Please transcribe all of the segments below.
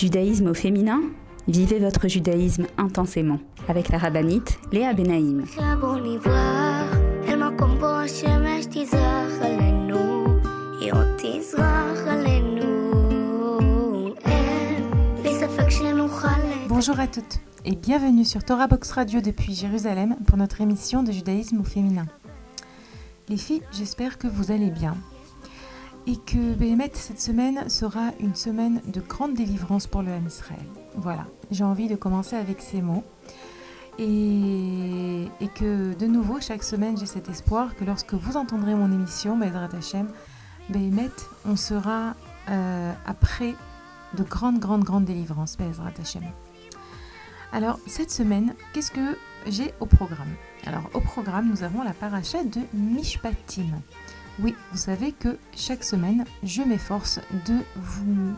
Judaïsme au féminin Vivez votre judaïsme intensément avec la rabbinite Léa Benaïm. Bonjour à toutes et bienvenue sur Torah Box Radio depuis Jérusalem pour notre émission de judaïsme au féminin. Les filles, j'espère que vous allez bien et que Béhémet, cette semaine sera une semaine de grande délivrance pour le M Israël. Voilà, j'ai envie de commencer avec ces mots. Et, que de nouveau, chaque semaine, j'ai cet espoir que lorsque vous entendrez mon émission, on sera euh, après de grandes, grandes, grandes délivrances. Alors, cette semaine, qu'est-ce que j'ai au programme? Alors, au programme, nous avons la paracha de Mishpatim. Oui, vous savez que chaque semaine, je m'efforce de vous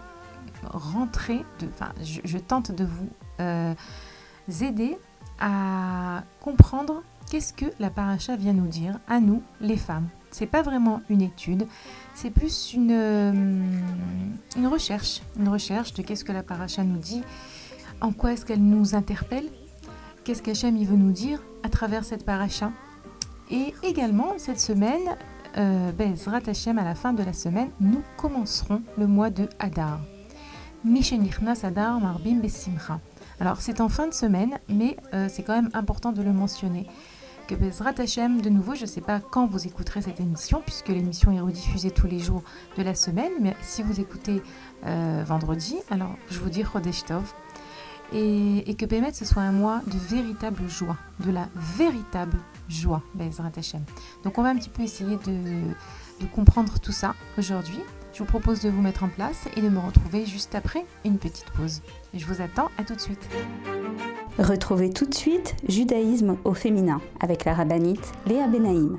rentrer, enfin, je, tente de vous euh, aider à comprendre qu'est-ce que la paracha vient nous dire à nous, les femmes. C'est pas vraiment une étude, c'est plus une, euh, recherche, une recherche de qu'est-ce que la paracha nous dit, en quoi est-ce qu'elle nous interpelle, qu'est-ce qu'Hachem veut nous dire à travers cette paracha. Et également, cette semaine, euh, Bezrat Hashem, à la fin de la semaine, nous commencerons le mois de Hadar. Marbim Besimcha. Alors c'est en fin de semaine, mais euh, c'est quand même important de le mentionner. Que Bezrat Hashem, de nouveau, je ne sais pas quand vous écouterez cette émission, puisque l'émission est rediffusée tous les jours de la semaine, mais si vous écoutez euh, vendredi, alors je vous dis Chodesh Tov, et, que Bémet ce soit un mois de véritable joie, de la véritable joie, Bezrat Hashem. Donc on va un petit peu essayer de, comprendre tout ça aujourd'hui. Je vous propose de vous mettre en place et de me retrouver juste après une petite pause. Je vous attends, à tout de suite. Retrouvez tout de suite Judaïsme au féminin avec la rabbinite Léa Benaïm.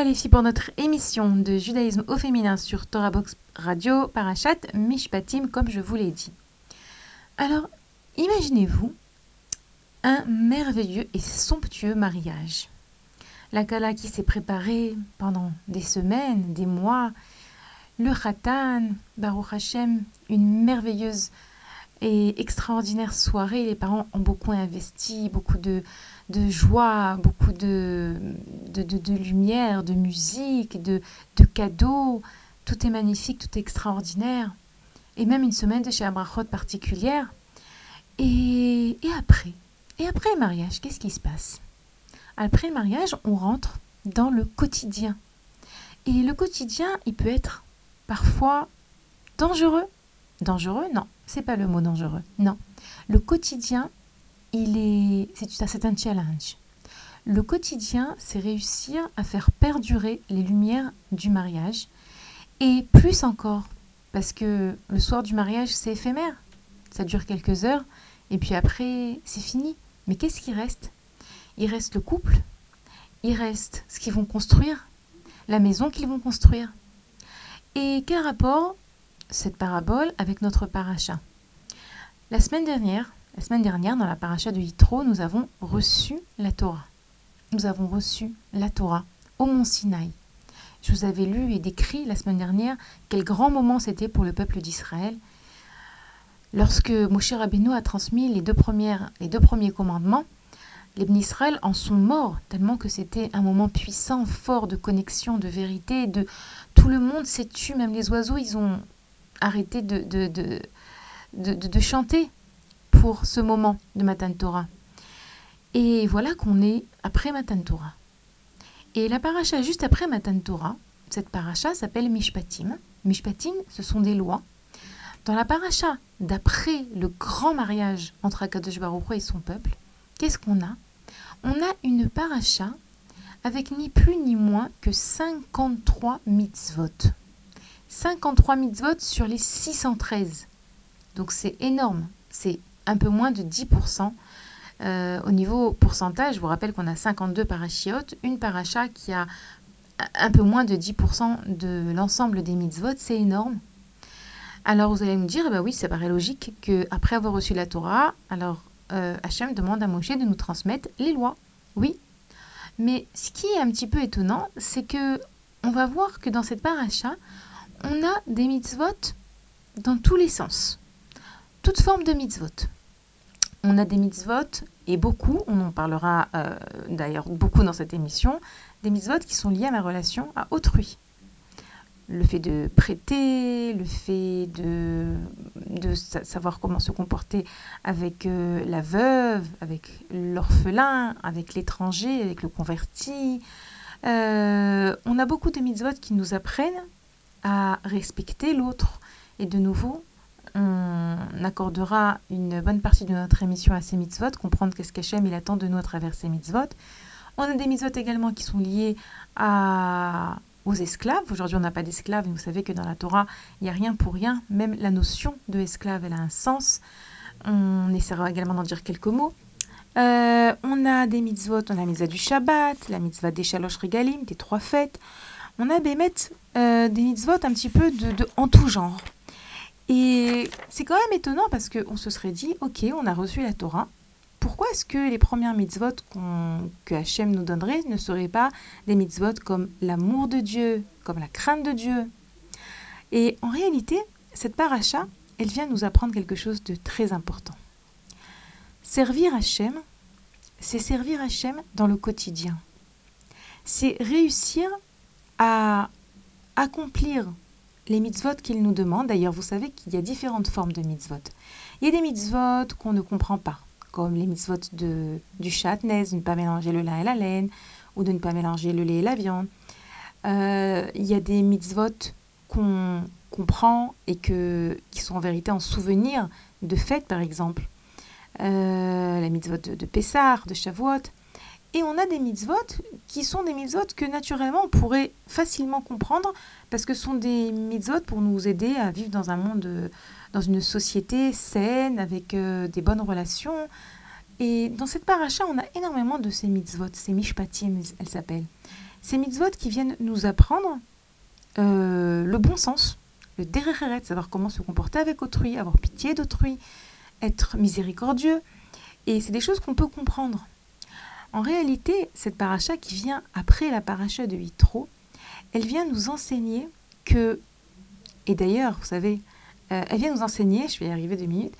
Filles pour notre émission de judaïsme au féminin sur Torah Box Radio, Parachat, Mishpatim, comme je vous l'ai dit. Alors, imaginez-vous un merveilleux et somptueux mariage. La Kala qui s'est préparée pendant des semaines, des mois, le Khatan, Baruch Hashem, une merveilleuse et extraordinaire soirée. Les parents ont beaucoup investi, beaucoup de, de joie, beaucoup de, de, de, lumière, de musique, de, de cadeaux. Tout est magnifique, tout est extraordinaire. Et même une semaine de chez Abrachot particulière. Et, et après Et après le mariage, qu'est-ce qui se passe? Après le mariage, on rentre dans le quotidien. Et le quotidien, il peut être parfois dangereux. Dangereux, non c'est pas le mot dangereux. Non. Le quotidien, il est, c'est un challenge. Le quotidien, c'est réussir à faire perdurer les lumières du mariage. Et plus encore, parce que le soir du mariage, c'est éphémère. Ça dure quelques heures, et puis après, c'est fini. Mais qu'est-ce qui reste? Il reste le couple, il reste ce qu'ils vont construire, la maison qu'ils vont construire. Et quel rapport cette parabole avec notre paracha. La semaine dernière, La semaine dernière, dans la paracha de Yitro, nous avons reçu la Torah. Nous avons reçu la Torah au mont Sinaï. Je vous avais lu et décrit la semaine dernière quel grand moment c'était pour le peuple d'Israël. Lorsque Moshe Rabbeinu a transmis les deux, premières, les deux premiers commandements, les Israël en sont morts, tellement que c'était un moment puissant, fort de connexion, de vérité. De... Tout le monde s'est tu, même les oiseaux, ils ont arrêté de, de, de, de, chanter pour ce moment de Matan Torah. Et voilà qu'on est après Matan Torah. Et la paracha juste après Matan Torah, cette paracha s'appelle Mishpatim. Mishpatim, ce sont des lois. Dans la paracha d'après le grand mariage entre Akadosh Baruch et son peuple, qu'est-ce qu'on a? On a une paracha avec ni plus ni moins que 53 mitzvot. 53 mitzvot sur les 613. Donc c'est énorme. C'est un peu moins de 10%. Euh, au niveau pourcentage, je vous rappelle qu'on a 52 parachiotes. Une paracha qui a un peu moins de 10% de l'ensemble des mitzvot, c'est énorme. Alors vous allez me dire, bah oui, ça paraît logique qu'après avoir reçu la Torah, alors euh, Hachem demande à Moshe de nous transmettre les lois. Oui. Mais ce qui est un petit peu étonnant, c'est que on va voir que dans cette paracha, on a des mitzvot dans tous les sens. Toute forme de mitzvot. On a des mitzvot, et beaucoup, on en parlera euh, d'ailleurs beaucoup dans cette émission, des mitzvot qui sont liés à ma relation à autrui le fait de prêter, le fait de, savoir comment se comporter avec euh, la veuve, avec l'orphelin, avec l'étranger, avec le converti. Euh, on a beaucoup de mitzvot qui nous apprennent à respecter l'autre. Et de nouveau, on accordera une bonne partie de notre émission à ces mitzvot, comprendre qu'est-ce qu'Hachem il attend de nous à travers ces mitzvot. On a des mitzvot également qui sont liés à aux esclaves. Aujourd'hui, on n'a pas d'esclaves, mais vous savez que dans la Torah, il n'y a rien pour rien. Même la notion de esclave, elle a un sens. On essaiera également d'en dire quelques mots. Euh, on a des mitzvot, on a la mitzvah du Shabbat, la mitzvah des Shalosh Regalim, des trois fêtes. On a Bémet euh, des mitzvot un petit peu de, en tout genre. Et c'est quand même étonnant parce qu'on se serait dit, ok, on a reçu la Torah, pourquoi est-ce que les premières mitzvot que Hachem nous donnerait ne seraient pas des mitzvot comme l'amour de Dieu, comme la crainte de Dieu? Et en réalité, cette paracha, elle vient nous apprendre quelque chose de très important. Servir Hachem, c'est servir Hachem dans le quotidien. C'est réussir à accomplir les mitzvot qu'il nous demande. D'ailleurs, vous savez qu'il y a différentes formes de mitzvot. Il y a des mitzvot qu'on ne comprend pas comme les mitzvot de, du chatnez, de ne pas mélanger le lin et la laine, ou de ne pas mélanger le lait et la viande. Euh, il y a des mitzvot qu'on comprend et que, qui sont en vérité en souvenir de fêtes, par exemple. Euh, la mitzvot de, de Pessah, de Shavuot. Et on a des mitzvot qui sont des mitzvot que naturellement on pourrait facilement comprendre parce que ce sont des mitzvot pour nous aider à vivre dans un monde dans une société saine, avec euh, des bonnes relations. Et dans cette paracha, on a énormément de ces mitzvot, ces mishpatim, elles s'appellent. Ces mitzvot qui viennent nous apprendre euh, le bon sens, le derecheret, savoir comment se comporter avec autrui, avoir pitié d'autrui, être miséricordieux. Et c'est des choses qu'on peut comprendre. En réalité, cette paracha qui vient après la paracha de Yitro, elle vient nous enseigner que, et d'ailleurs, vous savez, euh, elle vient nous enseigner, je vais y arriver deux minutes,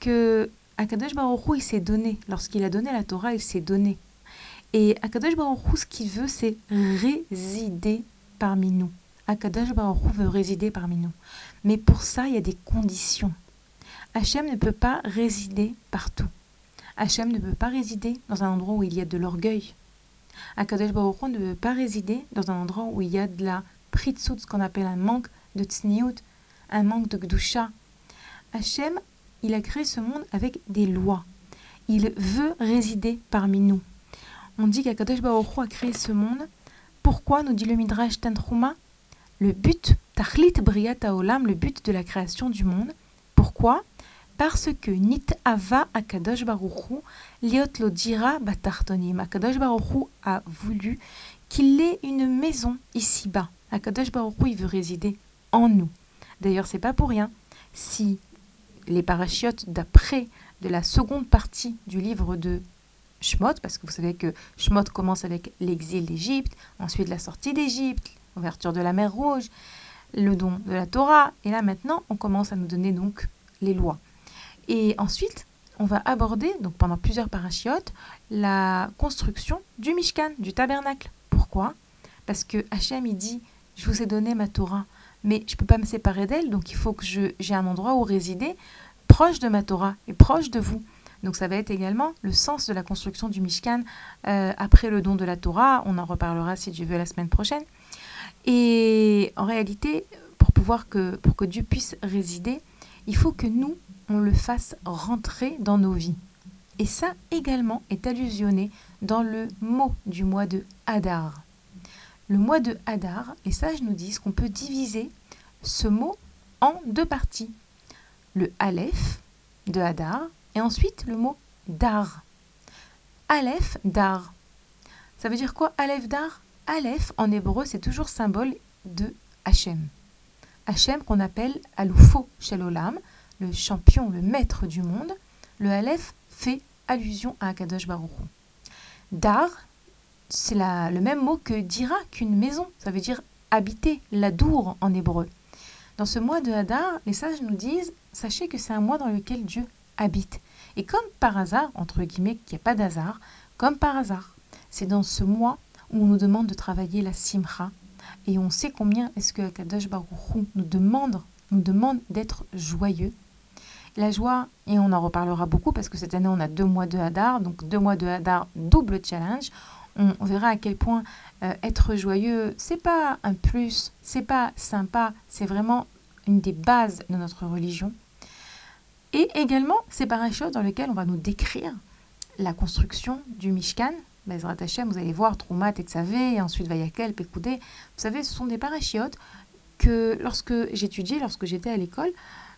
que Akadosh Baruch il s'est donné. Lorsqu'il a donné la Torah, il s'est donné. Et Akadosh Baruch ce qu'il veut, c'est résider parmi nous. Akadosh Baruch veut résider parmi nous. Mais pour ça, il y a des conditions. Hachem ne peut pas résider partout. Hachem ne peut pas résider dans un endroit où il y a de l'orgueil. Akadosh Baruch ne peut pas résider dans un endroit où il y a de la pritsout, ce qu'on appelle un manque de tsniout, un manque de gdusha. Hachem, il a créé ce monde avec des lois. Il veut résider parmi nous. On dit qu'Akadosh Baruch a créé ce monde. Pourquoi, nous dit le Midrash Tantruma? Le but, Tachlit Briat le but de la création du monde. Pourquoi? Parce que Nit Ava Akadosh Baruchu Liot Lo Dira Batartonim. Akadosh Baruchu a voulu qu'il ait une maison ici-bas. Akadosh Baruchu, il veut résider en nous. D'ailleurs, c'est pas pour rien si les parachutes d'après de la seconde partie du livre de Shmot, parce que vous savez que Shmot commence avec l'exil d'Égypte, ensuite la sortie d'Égypte, l'ouverture de la mer Rouge, le don de la Torah, et là maintenant on commence à nous donner donc les lois. Et ensuite, on va aborder, donc pendant plusieurs parachiotes, la construction du Mishkan, du tabernacle. Pourquoi? Parce que Hachem, il dit, je vous ai donné ma Torah, mais je ne peux pas me séparer d'elle, donc il faut que j'ai un endroit où résider, proche de ma Torah et proche de vous. Donc ça va être également le sens de la construction du Mishkan euh, après le don de la Torah. On en reparlera si Dieu veut la semaine prochaine. Et en réalité, pour pouvoir que, pour que Dieu puisse résider, il faut que nous, le fasse rentrer dans nos vies. Et ça également est allusionné dans le mot du mois de Hadar. Le mois de Hadar, les sages nous disent qu'on peut diviser ce mot en deux parties. Le Aleph de Hadar et ensuite le mot Dar. Aleph, Dar. Ça veut dire quoi Aleph, Dar? Aleph en hébreu c'est toujours symbole de Hachem. Hachem qu'on appelle Aloufo Shelolam, le champion, le maître du monde, le Aleph fait allusion à Akadosh Baruch Dar, c'est le même mot que dira qu'une maison, ça veut dire habiter, la dour en hébreu. Dans ce mois de Hadar, les sages nous disent sachez que c'est un mois dans lequel Dieu habite. Et comme par hasard, entre guillemets, qu'il n'y a pas d'hasard, comme par hasard, c'est dans ce mois où on nous demande de travailler la simcha. Et on sait combien est-ce que Kadosh Baruch nous demande, nous demande d'être joyeux la joie, et on en reparlera beaucoup parce que cette année on a deux mois de Hadar, donc deux mois de Hadar, double challenge. On, verra à quel point euh, être joyeux, c'est pas un plus, c'est pas sympa, c'est vraiment une des bases de notre religion. Et également, c'est par chose dans lequel on va nous décrire la construction du Mishkan. Bezrat Hashem, vous allez voir Troumat et Tzavé, et ensuite Vayakel, Pekoudé. Vous savez, ce sont des parachiotes que lorsque j'étudiais, lorsque j'étais à l'école,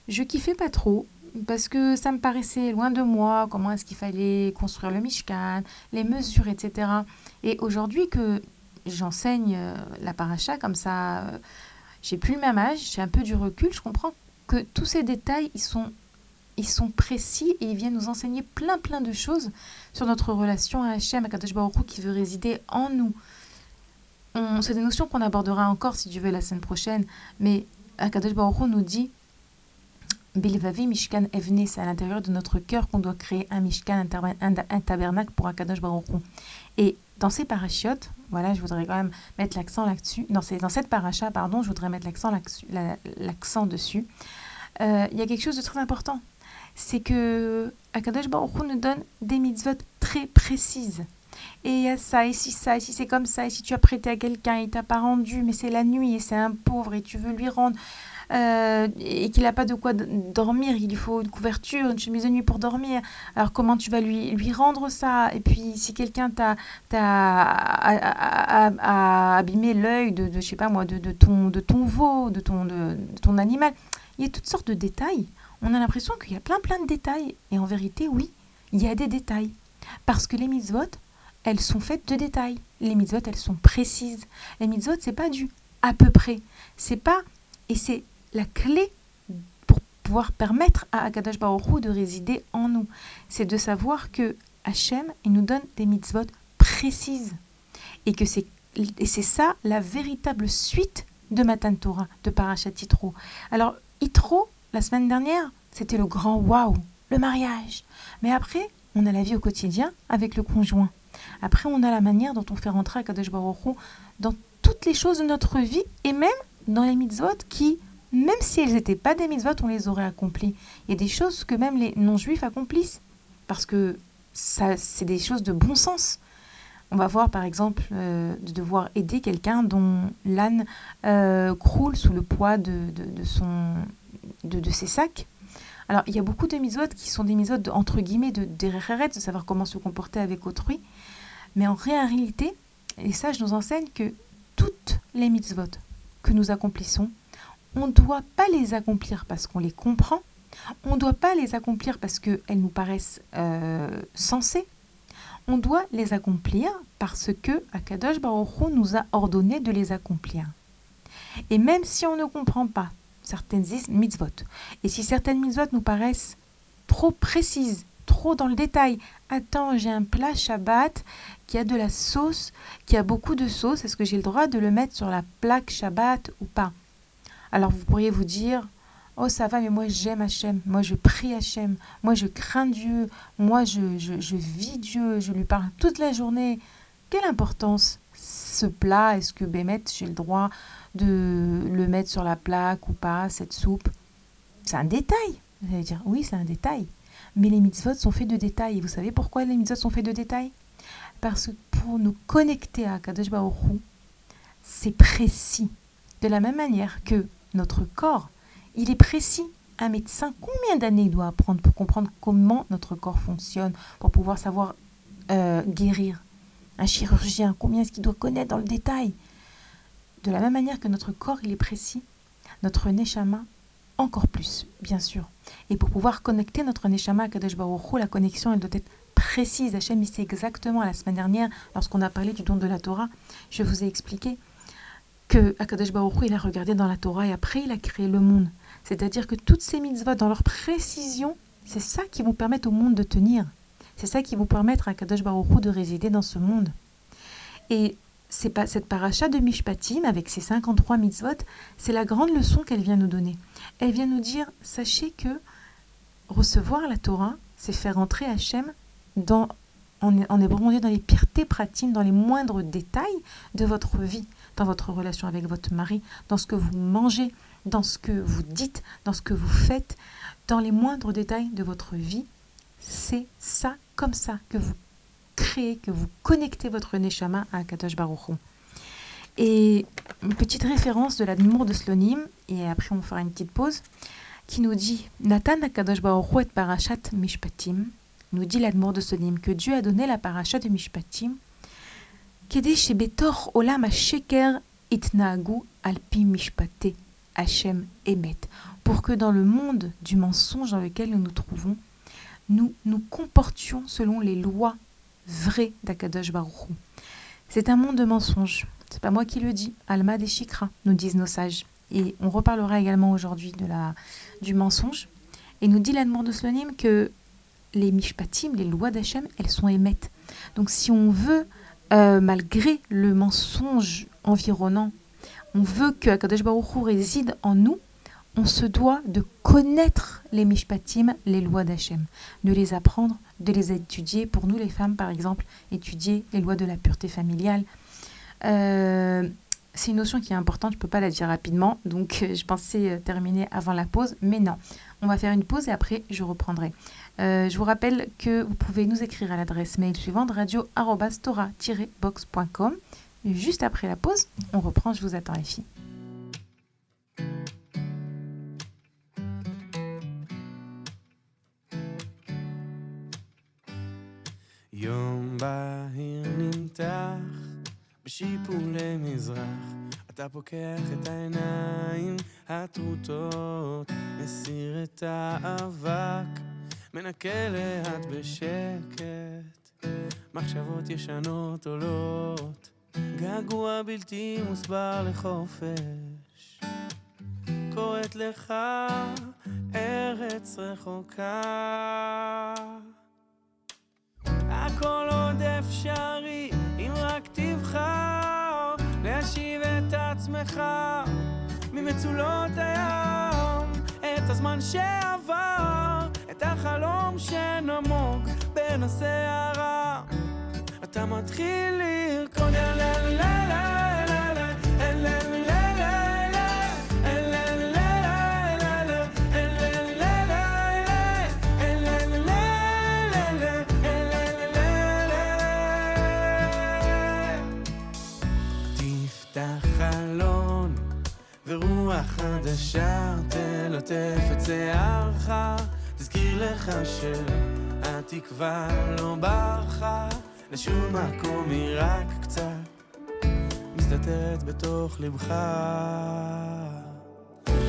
je kiffais pas trop parce que ça me paraissait loin de moi, comment est-ce qu'il fallait construire le Mishkan, les mesures, etc. Et aujourd'hui que j'enseigne euh, la paracha comme ça, euh, j'ai plus le même âge, j'ai un peu du recul, je comprends que tous ces détails, ils sont, ils sont précis et ils viennent nous enseigner plein plein de choses sur notre relation à Hachem, à Kadosh qui veut résider en nous. C'est des notions qu'on abordera encore si Dieu veut la semaine prochaine, mais Akadosh Baruch nous dit Bilvavi Mishkan Evne, c'est à l'intérieur de notre cœur qu'on doit créer un Mishkan, un, tabernacle pour Akadosh Baruch Et dans ces parachiotes, voilà, je voudrais quand même mettre l'accent là-dessus. Dans, dans cette paracha, pardon, je voudrais mettre l'accent l'accent dessus. Euh, il y a quelque chose de très important. C'est que Akadosh Baruch nous donne des mitzvot très précises. Et il y a ça, et si ça, et si c'est comme ça, et si tu as prêté à quelqu'un, il t'a pas rendu, mais c'est la nuit, et c'est un pauvre, et tu veux lui rendre. Euh, et qu'il n'a pas de quoi dormir, il lui faut une couverture, une chemise de nuit pour dormir. Alors comment tu vas lui, lui rendre ça? Et puis si quelqu'un t'a, abîmé l'œil de, de, je sais pas moi, de, de, ton, de ton veau, de ton, de, ton animal, il y a toutes sortes de détails. On a l'impression qu'il y a plein plein de détails. Et en vérité, oui, il y a des détails. Parce que les mitzvot, elles sont faites de détails. Les mitzvot, elles sont précises. Les mitzvot, c'est pas du à peu près. C'est pas et c'est la clé pour pouvoir permettre à Akadash Baruch de résider en nous. C'est de savoir que Hachem, il nous donne des mitzvot précises. Et que c'est, et c'est ça la véritable suite de Matan Torah, de Parashat Yitro. Alors, Yitro, la semaine dernière, c'était le grand waouh, le mariage. Mais après, on a la vie au quotidien avec le conjoint. Après, on a la manière dont on fait rentrer Akadosh Baruch dans toutes les choses de notre vie et même dans les mitzvot qui même si elles n'étaient pas des mitzvot, on les aurait accomplies. Il y a des choses que même les non-juifs accomplissent, parce que ça, c'est des choses de bon sens. On va voir par exemple euh, de devoir aider quelqu'un dont l'âne euh, croule sous le poids de, de, son, de, de, ses sacs. Alors il y a beaucoup de mitzvot qui sont des mitzvot entre guillemets de de savoir comment se comporter avec autrui. Mais en réalité, les sages nous enseignent que toutes les mitzvot que nous accomplissons, on ne doit pas les accomplir parce qu'on les comprend, on ne doit pas les accomplir parce qu'elles nous paraissent euh, sensées, on doit les accomplir parce que Akadosh Baruch nous a ordonné de les accomplir. Et même si on ne comprend pas certaines mitzvot, et si certaines mitzvot nous paraissent trop précises trop dans le détail. Attends, j'ai un plat Shabbat qui a de la sauce, qui a beaucoup de sauce. Est-ce que j'ai le droit de le mettre sur la plaque Shabbat ou pas? Alors vous pourriez vous dire, oh ça va, mais moi j'aime Hachem, moi je prie Hachem, moi je crains Dieu, moi je, je, vis Dieu, je lui parle toute la journée. Quelle importance ce plat? Est-ce que Bémet, j'ai le droit de le mettre sur la plaque ou pas, cette soupe? C'est un détail. Vous allez dire, oui, c'est un détail. Mais les mitzvot sont faits de détails. Et vous savez pourquoi les mitzvot sont faits de détails? Parce que pour nous connecter à Kadosh Baruch c'est précis. De la même manière que notre corps, il est précis. Un médecin, combien d'années il doit apprendre pour comprendre comment notre corps fonctionne, pour pouvoir savoir euh, guérir Un chirurgien, combien est-ce qu'il doit connaître dans le détail? De la même manière que notre corps, il est précis, notre neshama, encore plus, bien sûr. Et pour pouvoir connecter notre Neshama à Kadesh Baruch la connexion, elle doit être précise. Hachem, il sait exactement, la semaine dernière, lorsqu'on a parlé du don de la Torah, je vous ai expliqué que Akadosh Baruch il a regardé dans la Torah et après, il a créé le monde. C'est-à-dire que toutes ces mitzvahs, dans leur précision, c'est ça qui vous permet au monde de tenir. C'est ça qui vous permet à Kadosh Baruch de résider dans ce monde. Et c'est pas cette paracha de Mishpatim avec ses 53 mitzvot, c'est la grande leçon qu'elle vient nous donner. Elle vient nous dire sachez que recevoir la Torah, c'est faire entrer Hachem dans en, en dans les piretés pratiques, dans les moindres détails de votre vie, dans votre relation avec votre mari, dans ce que vous mangez, dans ce que vous dites, dans ce que vous faites, dans les moindres détails de votre vie. C'est ça, comme ça, que vous créez, que vous connectez votre Neshama à Kadosh Baruch Et une petite référence de l'Admour de Slonim, et après on fera une petite pause, qui nous dit Nathan Kadosh Baruch et Parashat Mishpatim, nous dit l'Admour de Slonim, que Dieu a donné la Parashat de Mishpatim, Emet, pour que dans le monde du mensonge dans lequel nous nous trouvons, nous nous comportions selon les lois vrai d'Akadosh Baruch C'est un monde de mensonges. C'est pas moi qui le dis. Alma des Chikra, nous disent nos sages. Et on reparlera également aujourd'hui de la, du mensonge. Et nous dit l'Admor de Slonim que les mishpatim, les lois d'Hachem, elles sont émettes. Donc si on veut, euh, malgré le mensonge environnant, on veut que Akadosh Baruch réside en nous, on se doit de connaître les mishpatim, les lois d'Hachem, de les apprendre, de les étudier. Pour nous, les femmes, par exemple, étudier les lois de la pureté familiale. Euh, c'est une notion qui est importante, je ne peux pas la dire rapidement, donc euh, je pensais terminer avant la pause, mais non. On va faire une pause et après je reprendrai. je vous rappelle que vous pouvez nous écrire à l'adresse mail suivante radio-box.com. Juste après la pause, on reprend, je vous attends les filles. יום בהיר נמתח בשיפולי מזרח אתה פוקח את העיניים הטרוטות מסיר את האבק מנקה לאט בשקט. מחשבות ישנות עולות. געגוע בלתי מוסבר לחופש. קוראת לך ארץ רחוקה. הכל עוד אפשרי, אם רק תבחר להשיב את עצמך. ממצולות הים, את הזמן שעבר, את החלום שנמוג בין הסערה. אתה מתחיל לרקוד לה לה לה לה לה לה ורוח חדשה תלטף את שיערך, תזכיר לך שהתקווה לא ברחה לשום מקום, היא רק קצת מסתתרת בתוך לבך.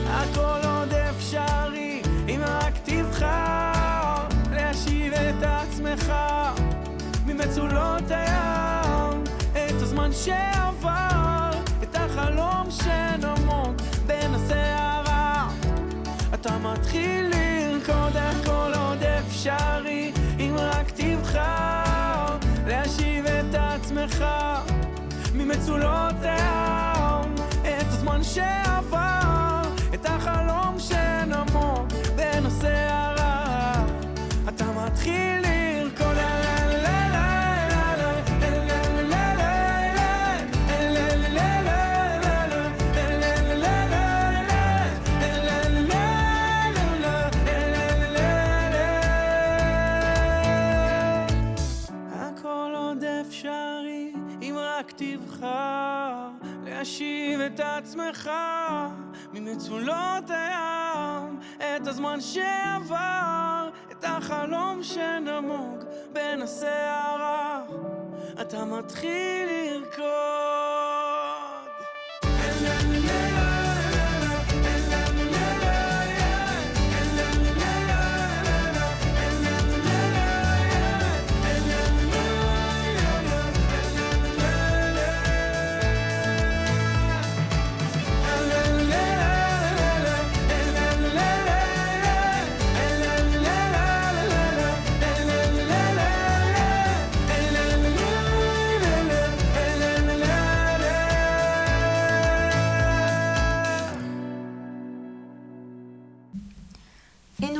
הכל עוד אפשרי, אם רק תבחר להשיב את עצמך ממצולות הים, את הזמן שעבר, את החלום שנמוג בין הסערה אתה מתחיל אפשרי אם רק תבחר להשיב את עצמך ממצולות העם. את הזמן שעבר את החלום שנמוך בנושא הרע אתה מתחיל רק תבחר להשיב את עצמך ממצולות הים. את הזמן שעבר את החלום שנמוג בין הסערה. אתה מתחיל לרקוד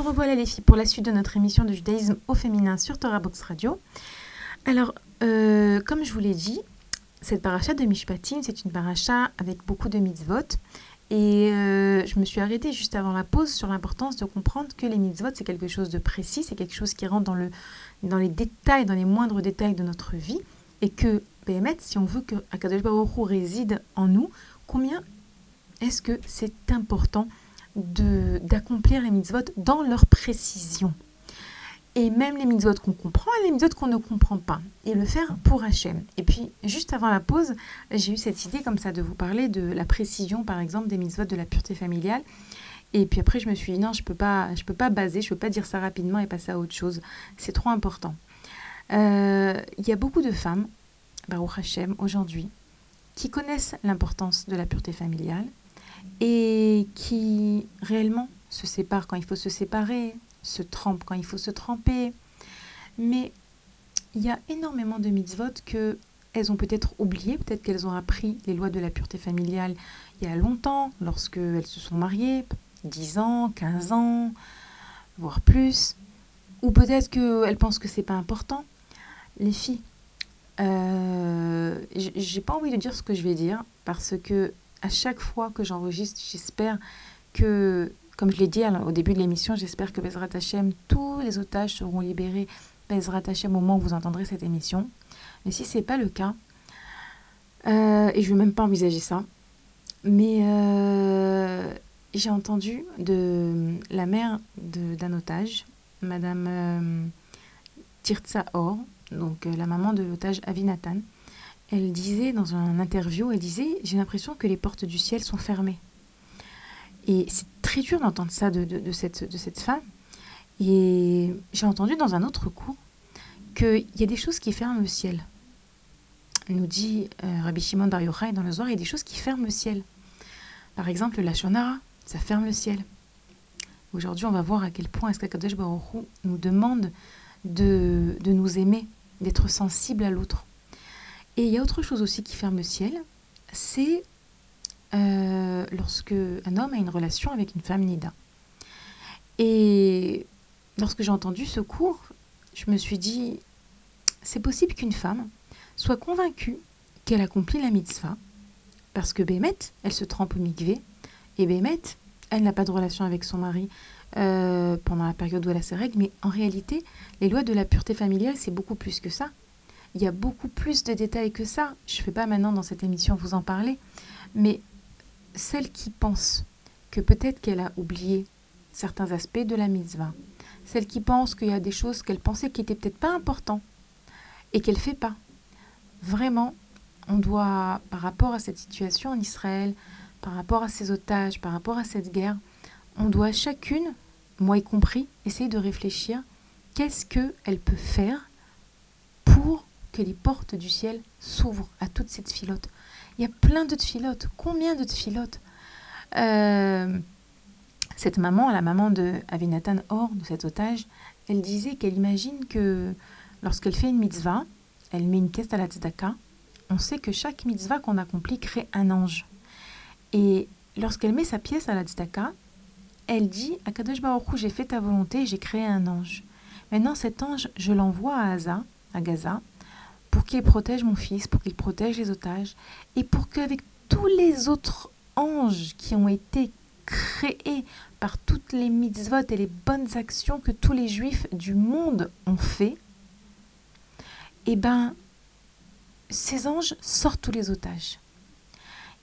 revoilà les filles pour la suite de notre émission de judaïsme au féminin sur Torah Box Radio. Alors, euh, comme je vous l'ai dit, cette paracha de Mishpatim, c'est une paracha avec beaucoup de mitzvot. Et euh, je me suis arrêtée juste avant la pause sur l'importance de comprendre que les mitzvot, c'est quelque chose de précis, c'est quelque chose qui rentre dans, le, dans les détails, dans les moindres détails de notre vie. Et que, BMT, si on veut que Akadosh Baruch réside en nous, combien est-ce que c'est important d'accomplir les mitzvot dans leur précision. Et même les mitzvot qu'on comprend et les mitzvot qu'on ne comprend pas. Et le faire pour Hachem. Et puis, juste avant la pause, j'ai eu cette idée comme ça de vous parler de la précision, par exemple, des mitzvot de la pureté familiale. Et puis après, je me suis dit, non, je ne peux, pas- je peux pas baser, je ne peux pas dire ça rapidement et passer à autre chose. C'est trop important. Euh, Il y a beaucoup de femmes, Baruch Hashem, aujourd'hui, qui connaissent l'importance de la pureté familiale et qui réellement se séparent quand il faut se séparer, se trempent quand il faut se tremper. Mais il y a énormément de mitzvot que elles ont peut-être oublié, peut-être qu'elles ont appris les lois de la pureté familiale il y a longtemps, lorsque elles se sont mariées, 10 ans, 15 ans, voire plus. Ou peut-être qu'elles pensent que c'est pas important. Les filles, euh, j'ai pas envie de dire ce que je vais dire parce que à chaque fois que j'enregistre, j'espère que, comme je l'ai dit au début de l'émission, j'espère que Bezrat Hashem, tous les otages seront libérés Bezrat Hashem au moment où vous entendrez cette émission. Mais si c'est pas le cas, euh, et je ne vais même pas envisager ça, mais euh, j'ai entendu de la mère d'un otage, Madame euh, Tirtsa Or, donc euh, la maman de l'otage Avinatan, elle disait dans une interview, elle disait J'ai l'impression que les portes du ciel sont fermées. Et c'est très dur d'entendre ça de, cette, de femme. Et j'ai entendu dans un autre cours qu'il y a des choses qui ferment le ciel. Nous dit euh, Rabbi Shimon Bar dans le Zohar, il y a des choses qui ferment le ciel. Par exemple, la Shonara, ça ferme le ciel. Aujourd'hui, on va voir à quel point est-ce qu'Akadosh Baruch nous demande de, de nous aimer, d'être sensible à l'autre. Et il y a autre chose aussi qui ferme le ciel, c'est euh, lorsque un homme a une relation avec une femme nida. Et lorsque j'ai entendu ce cours, je me suis dit, c'est possible qu'une femme soit convaincue qu'elle accomplit la mitzvah, parce que Bémet, elle se trempe au mikvé, et Bémet, elle n'a pas de relation avec son mari euh, pendant la période où elle a ses règles, mais en réalité, les lois de la pureté familiale, c'est beaucoup plus que ça. Il y a beaucoup plus de détails que ça. Je ne vais pas maintenant dans cette émission vous en parler, mais celle qui pense que peut-être qu'elle a oublié certains aspects de la mitzvah, celle qui pense qu'il y a des choses qu'elle pensait qui n'étaient peut-être pas importantes et qu'elle ne fait pas. Vraiment, on doit, par rapport à cette situation en Israël, par rapport à ces otages, par rapport à cette guerre, on doit chacune, moi y compris, essayer de réfléchir qu'est-ce qu'elle peut faire pour que les portes du ciel s'ouvrent à toute cette filote. Il y a plein de filotes. Combien de filotes euh, Cette maman, la maman de Avinatan Or, de cet otage, elle disait qu'elle imagine que lorsqu'elle fait une mitzvah, elle met une pièce à la tzedaka on sait que chaque mitzvah qu'on accomplit crée un ange. Et lorsqu'elle met sa pièce à la tzedaka, elle dit à Kadosh Baruch j'ai fait ta volonté, j'ai créé un ange. Maintenant, cet ange, je l'envoie à Gaza, à Gaza, pour qu'il protège mon fils, pour qu'il protège les otages, et pour qu'avec tous les autres anges qui ont été créés par toutes les mitzvot et les bonnes actions que tous les juifs du monde ont fait, eh ben, ces anges sortent tous les otages.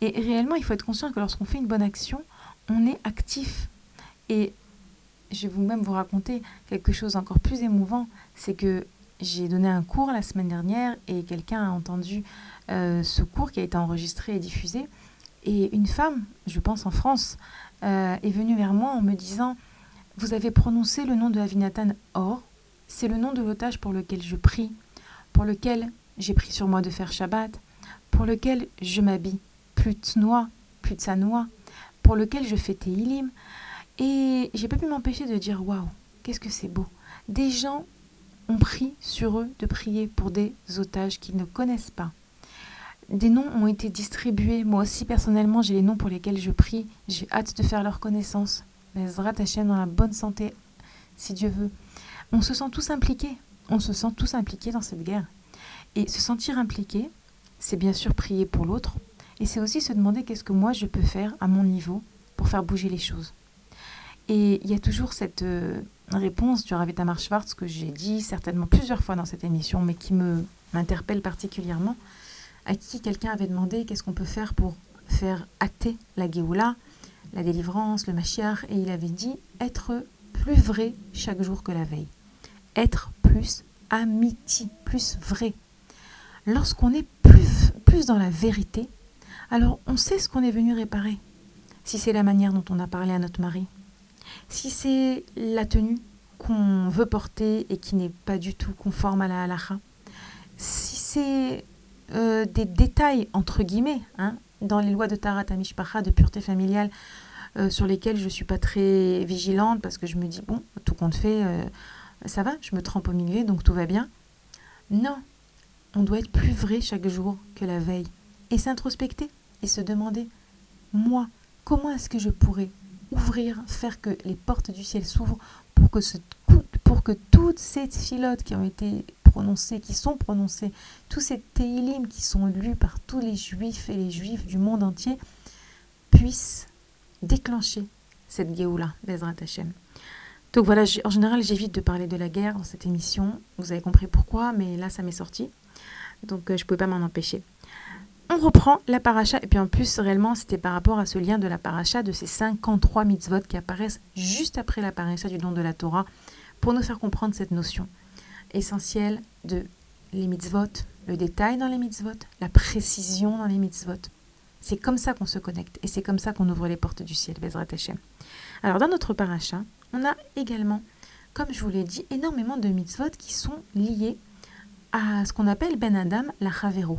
Et réellement, il faut être conscient que lorsqu'on fait une bonne action, on est actif. Et je vais vous-même vous raconter quelque chose encore plus émouvant, c'est que j'ai donné un cours la semaine dernière et quelqu'un a entendu euh, ce cours qui a été enregistré et diffusé. Et une femme, je pense en France, euh, est venue vers moi en me disant Vous avez prononcé le nom de Avinatan Or, c'est le nom de l'otage pour lequel je prie, pour lequel j'ai pris sur moi de faire Shabbat, pour lequel je m'habille plus de noix, plus de sa noix, pour lequel je fais Teilim. Et j'ai pas pu m'empêcher de dire Waouh, qu'est-ce que c'est beau Des gens ont pris sur eux de prier pour des otages qu'ils ne connaissent pas. Des noms ont été distribués. Moi aussi, personnellement, j'ai les noms pour lesquels je prie. J'ai hâte de faire leur connaissance. Bezrat Hashem dans la bonne santé, si Dieu veut. On se sent tous impliqués. On se sent tous impliqués dans cette guerre. Et se sentir impliqué, c'est bien sûr prier pour l'autre. Et c'est aussi se demander qu'est-ce que moi je peux faire à mon niveau pour faire bouger les choses. Et il y a toujours cette euh, réponse du Rav Tamar Schwartz que j'ai dit certainement plusieurs fois dans cette émission, mais qui me m'interpelle particulièrement, à qui quelqu'un avait demandé qu'est-ce qu'on peut faire pour faire hâter la Géoula, la délivrance, le Mashiach, et il avait dit être plus vrai chaque jour que la veille. Être plus amiti, plus vrai. Lorsqu'on est plus, plus dans la vérité, alors on sait ce qu'on est venu réparer. Si c'est la manière dont on a parlé à notre mari, si c'est la tenue qu'on veut porter et qui n'est pas du tout conforme à la halakha, si c'est euh, des détails, entre guillemets, hein, dans les lois de Tarat Amishpacha, de pureté familiale, euh, sur lesquelles je ne suis pas très vigilante parce que je me dis, bon, tout compte fait, euh, ça va, je me trempe au milieu, donc tout va bien. Non, on doit être plus vrai chaque jour que la veille et s'introspecter et se demander, moi, comment est-ce que je pourrais ouvrir, faire que les portes du ciel s'ouvrent pour que, ce, toutes ces filotes qui ont été prononcées, qui sont prononcées, tous ces télim qui sont lus par tous les juifs et les juifs du monde entier, puissent déclencher cette Géoula, Bezrat Hashem. Donc voilà, en général, j'évite de parler de la guerre dans cette émission. Vous avez compris pourquoi, mais là, ça m'est sorti. Donc euh, je ne pouvais pas m'en empêcher on reprend la paracha, et puis en plus, réellement, c'était par rapport à ce lien de la paracha, de ces 53 mitzvot qui apparaissent juste après la paracha du don de la Torah, pour nous faire comprendre cette notion essentielle de les mitzvot, le détail dans les mitzvot, la précision dans les mitzvot. C'est comme ça qu'on se connecte, et c'est comme ça qu'on ouvre les portes du ciel, Bezrat Hashem. Alors, dans notre paracha, on a également, comme je vous l'ai dit, énormément de mitzvot qui sont liés à ce qu'on appelle Ben Adam, la Chavero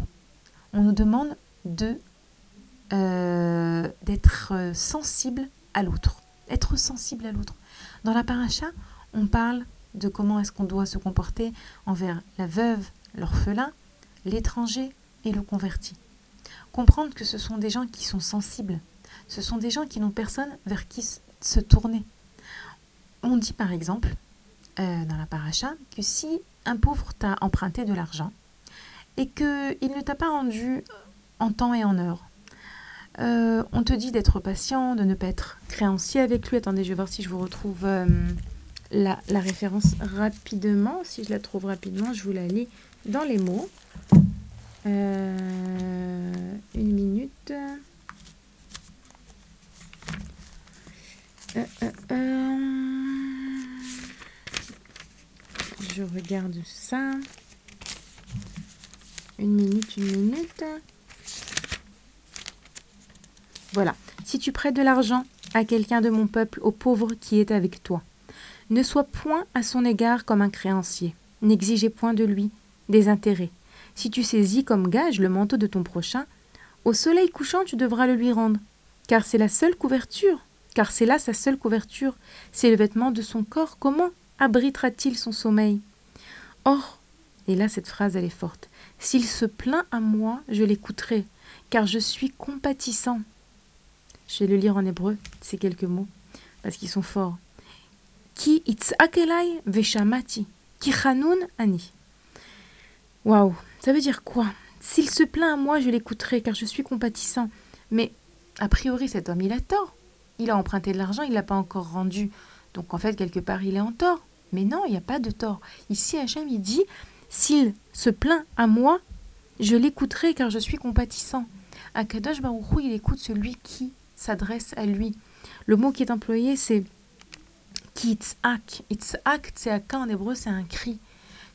on nous demande de euh, d'être sensible à l'autre, être sensible à l'autre. Dans la paracha, on parle de comment est-ce qu'on doit se comporter envers la veuve, l'orphelin, l'étranger et le converti. Comprendre que ce sont des gens qui sont sensibles, ce sont des gens qui n'ont personne vers qui se tourner. On dit par exemple euh, dans la paracha que si un pauvre t'a emprunté de l'argent, et qu'il ne t'a pas rendu en temps et en heure. Euh, on te dit d'être patient, de ne pas être créancier avec lui. Attendez, je vais voir si je vous retrouve euh, la, référence rapidement. Si je la trouve rapidement, je vous la lis dans les mots. Euh, une minute. je regarde ça. Une minute, une minute. Voilà. Si tu prêtes de l'argent à quelqu'un de mon peuple, au pauvre qui est avec toi, ne sois point à son égard comme un créancier. N'exigez point de lui des intérêts. Si tu saisis comme gage le manteau de ton prochain, au soleil couchant tu devras le lui rendre, car c'est la seule couverture, car c'est là sa seule couverture, c'est le vêtement de son corps. Comment abritera-t-il son sommeil? Or, et là cette phrase elle est forte, S'il se plaint à moi, je l'écouterai, car je suis compatissant. Je vais le lire en hébreu, ces quelques mots, parce qu'ils sont forts. Ki itz'akelai veshamati, ki chanun ani. Waouh, ça veut dire quoi? S'il se plaint à moi, je l'écouterai, car je suis compatissant. Mais, a priori, cet homme, il a tort. Il a emprunté de l'argent, il ne l'a pas encore rendu. Donc, en fait, quelque part, il est en tort. Mais non, il n'y a pas de tort. Ici, Hachem, il dit, s'il se plaint à moi, je l'écouterai, car je suis compatissant. Akadosh Baruch il écoute celui qui s'adresse à lui. Le mot qui est employé, c'est kitzak. Itzak, tzaka en hébreu, c'est un cri.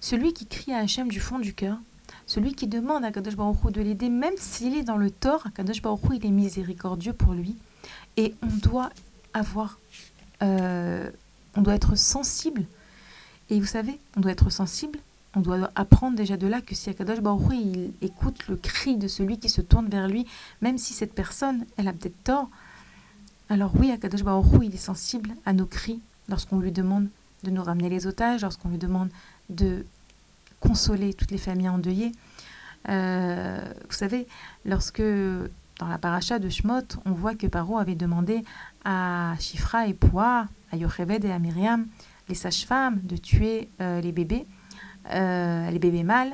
Celui qui crie à Hachem du fond du cœur, celui qui demande à Kadosh Baruch de l'aider, même s'il est dans le tort, Kadosh Baruch il est miséricordieux pour lui. Et on doit avoir, euh, on doit être sensible. Et vous savez, on doit être sensible. On doit apprendre déjà de là que si Akadosh Baruch il écoute le cri de celui qui se tourne vers lui, même si cette personne, elle a peut-être tort, alors oui, Akadosh Baruch il est sensible à nos cris lorsqu'on lui demande de nous ramener les otages, lorsqu'on lui demande de consoler toutes les familles endeuillées. Euh, vous savez, lorsque dans la paracha de Shmot, on voit que Paro avait demandé à Shifra et Poua, à Yocheved et à Myriam, les sages-femmes, de tuer euh, les bébés, euh, les bébés mâles.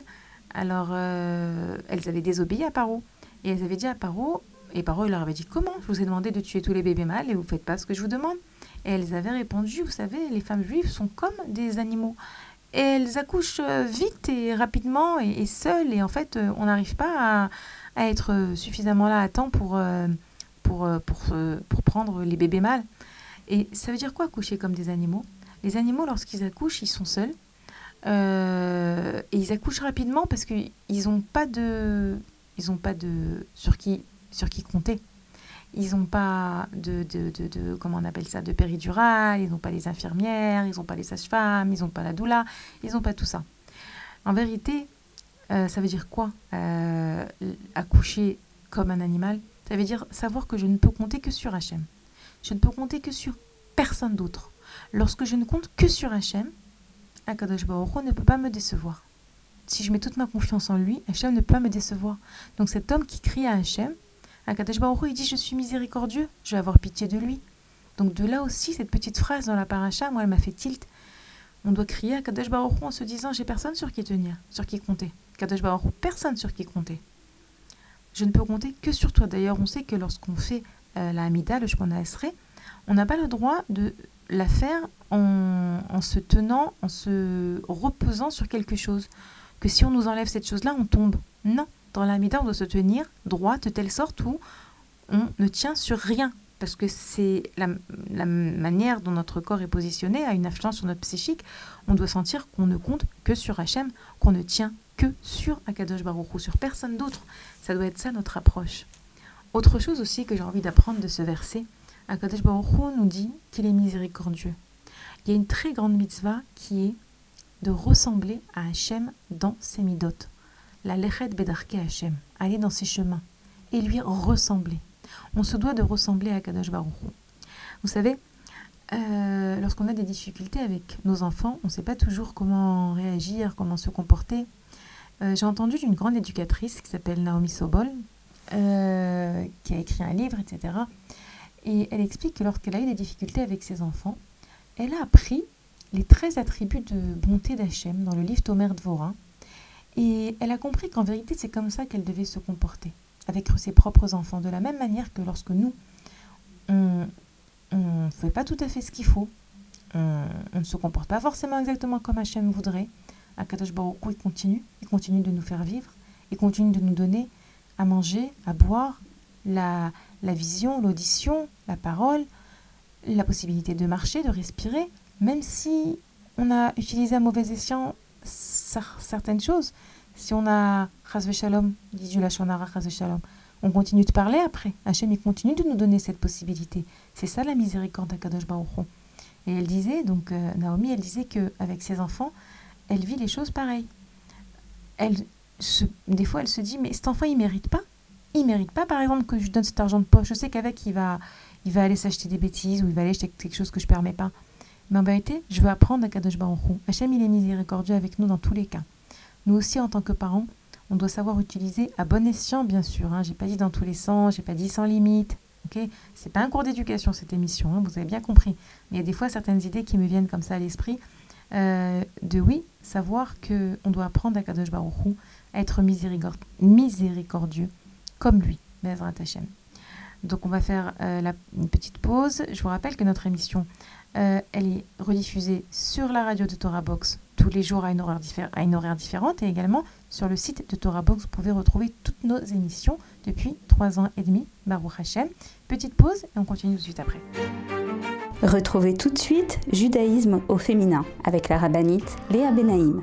Alors, elles avaient désobéi à Paro. Et elles avaient dit à Paro, et Paro leur avait dit Comment Je vous ai demandé de tuer tous les bébés mâles et vous ne faites pas ce que je vous demande? Et elles avaient répondu Vous savez, les femmes juives sont comme des animaux elles accouchent euh, vite et rapidement et, seules. Et en fait, euh, on n'arrive pas à, être euh, suffisamment là à temps pour, pour, pour, pour prendre les bébés mâles. Et ça veut dire quoi accoucher comme des animaux? Les animaux, lorsqu'ils accouchent, ils sont seuls. Et ils accouchent rapidement parce qu'ils n'ont pas de, ils ont pas de sur qui, sur qui compter ils n'ont pas de, de, de, comment on appelle ça, de péridurale, ils n'ont pas les infirmières, ils n'ont pas les sages-femmes, ils n'ont pas la doula, ils n'ont pas tout ça. En vérité, euh, ça veut dire quoi euh, Accoucher comme un animal? Ça veut dire savoir que je ne peux compter que sur Hachem. Je ne peux compter que sur personne d'autre. Lorsque je ne compte que sur Hachem, Akadosh Baruch ne peut pas me décevoir. Si je mets toute ma confiance en lui, Hachem ne peut pas me décevoir. Donc cet homme qui crie à Hachem, Akadosh Baruch il dit Je suis miséricordieux, je vais avoir pitié de lui. Donc de là aussi, cette petite phrase dans la paracha, moi, elle m'a fait tilt. On doit crier à Kadosh Baruch en se disant J'ai personne sur qui tenir, sur qui compter. Kadosh Baruch personne sur qui compter. Je ne peux compter que sur toi. D'ailleurs, on sait que lorsqu'on fait euh, la Hamida, le Shemona Esrei, on n'a pas le droit de la faire en, se tenant, en se reposant sur quelque chose. Que si on nous enlève cette chose-là, on tombe. Non. Dans la on doit se tenir droit de telle sorte où on ne tient sur rien. Parce que c'est la, manière dont notre corps est positionné, a une influence sur notre psychique. On doit sentir qu'on ne compte que sur Hachem, qu'on ne tient que sur Akadosh Baruch Hu, sur personne d'autre. Ça doit être ça notre approche. Autre chose aussi que j'ai envie d'apprendre de ce verset, Akadosh Baruch Hu nous dit qu'il est miséricordieux. Il y a une très grande mitzvah qui est de ressembler à Hachem dans ses midotes la lechet bedarke Hashem, aller dans ses chemins et lui ressembler. On se doit de ressembler à Kadosh Baruch Vous savez, euh, lorsqu'on a des difficultés avec nos enfants, on ne sait pas toujours comment réagir, comment se comporter. Euh, j'ai entendu d'une grande éducatrice qui s'appelle Naomi Sobol, euh, qui a écrit un livre, etc. Et elle explique que lorsqu'elle a eu des difficultés avec ses enfants, elle a appris les 13 attributs de bonté d'Hachem dans le livre Tomer Dvora, et elle a compris qu'en vérité, c'est comme ça qu'elle devait se comporter avec ses propres enfants, de la même manière que lorsque nous, on ne fait pas tout à fait ce qu'il faut, on, ne se comporte pas forcément exactement comme Hachem voudrait, Akadosh Baruch il continue, il continue de nous faire vivre, il continue de nous donner à manger, à boire, la, la vision, l'audition, la parole, la possibilité de marcher, de respirer, même si on a utilisé à mauvais escient certaines choses. Si on a Shalom, dit la Chazve Shalom, on continue de parler après. Hachem, il continue de nous donner cette possibilité. C'est ça la miséricorde d'Akadosh Baruch Et elle disait, donc euh, Naomi, elle disait qu'avec ses enfants, elle vit les choses pareilles. Elle se, des fois, elle se dit, mais cet enfant, il mérite pas. Il mérite pas, par exemple, que je donne cet argent de poche. Je sais qu'avec, il va, il va aller s'acheter des bêtises ou il va aller acheter quelque chose que je ne permets pas. Mais en vérité, je veux apprendre à Kadosh Baruch Hu. Hachem, il est miséricordieux avec nous dans tous les cas. Nous aussi, en tant que parents, on doit savoir utiliser à bon escient, bien sûr. Hein. J'ai pas dit dans tous les sens, j'ai pas dit sans limite. Ok, c'est pas un cours d'éducation cette émission, hein, vous avez bien compris. Mais il y a des fois certaines idées qui me viennent comme ça à l'esprit. Euh, de oui, savoir que on doit apprendre à Kadosh Baruch à être miséricordieux comme lui, Bezrat Hashem. Donc on va faire euh, la, une petite pause. Je vous rappelle que notre émission, euh, elle est rediffusée sur la radio de Torah Box tous les jours à une, horaire à une horaire différente et également sur le site de Torah Box. Vous pouvez retrouver toutes nos émissions depuis trois ans et demi, Baruch Hashem. Petite pause et on continue tout de suite après. Retrouvez tout de suite Judaïsme au féminin avec la rabbinite Léa Benaïm.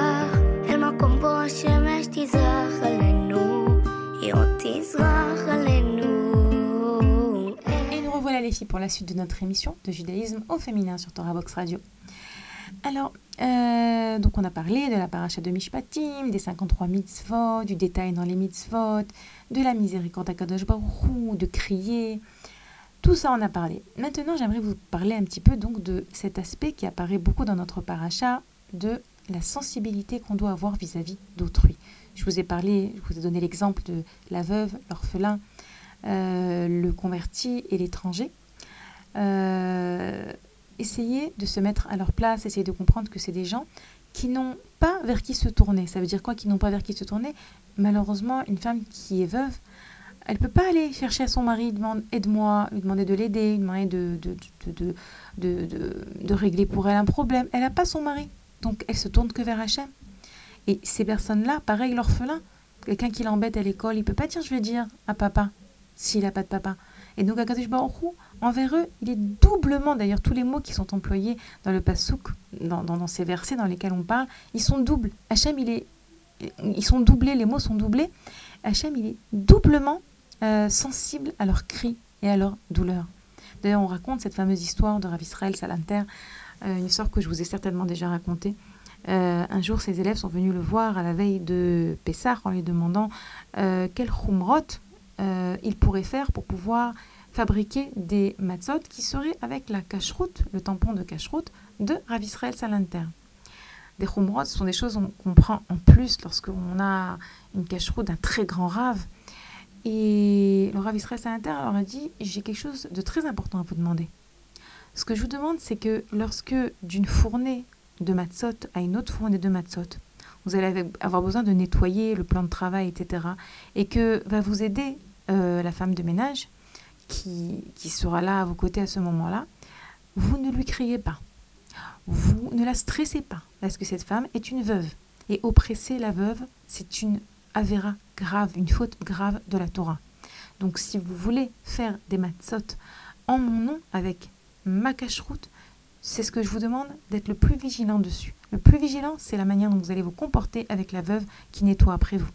Filles pour la suite de notre émission de judaïsme au féminin sur Torah Box Radio. Alors, euh, donc on a parlé de la paracha de Mishpatim, des 53 mitzvot, du détail dans les mitzvot, de la miséricorde à Kadosh Baruch de crier. Tout ça, on a parlé. Maintenant, j'aimerais vous parler un petit peu donc de cet aspect qui apparaît beaucoup dans notre paracha de la sensibilité qu'on doit avoir vis-à-vis d'autrui. Je vous ai parlé, je vous ai donné l'exemple de la veuve, l'orphelin, le converti et l'étranger. Euh, essayez de se mettre à leur place, essayez de comprendre que c'est des gens qui n'ont pas vers qui se tourner. Ça veut dire quoi qui n'ont pas vers qui se tourner? Malheureusement, une femme qui est veuve, elle ne peut pas aller chercher à son mari, demander aide-moi, lui demander de l'aider, lui demander de, de, de, de, régler pour elle un problème. Elle n'a pas son mari. Donc elle se tourne que vers Hachem. Et ces personnes-là, pareil, l'orphelin, quelqu'un qui l'embête à l'école, il peut pas dire je vais dire à papa s'il n'a pas de papa. Et donc Akadosh envers eux, il est doublement, d'ailleurs tous les mots qui sont employés dans le pasouk, dans, dans, ces versets dans lesquels on parle, ils sont doubles. Hachem, il est, ils sont doublés, les mots sont doublés. Hachem, il est doublement euh, sensible à leurs cris et à leurs douleurs. D'ailleurs, on raconte cette fameuse histoire de Rav Israël Salanter euh, une histoire que je vous ai certainement déjà racontée. Euh, un jour, ses élèves sont venus le voir à la veille de Pessah en lui demandant quel khumrot il pourrait faire pour pouvoir fabriquer des matzot qui seraient avec la cacheroute, le tampon de cacheroute de Rav Israël Salanter. Des khumrot, ce sont des choses qu'on prend en plus lorsqu'on a une cacheroute d'un très grand rave. Et le Rav Israël Salanter leur a dit J'ai quelque chose de très important à vous demander. Ce que je vous demande, c'est que lorsque d'une fournée de matzot à une autre fournée de matzot, vous allez avoir besoin de nettoyer le plan de travail, etc. Et que va vous aider euh, la femme de ménage qui, sera là à vos côtés à ce moment-là, vous ne lui criez pas. Vous ne la stressez pas, parce que cette femme est une veuve. Et oppresser la veuve, c'est une avéra grave, une faute grave de la Torah. Donc si vous voulez faire des matzot en mon nom, avec ma cache-route, c'est ce que je vous demande d'être le plus vigilant dessus. Le plus vigilant, c'est la manière dont vous allez vous comporter avec la veuve qui nettoie après vous.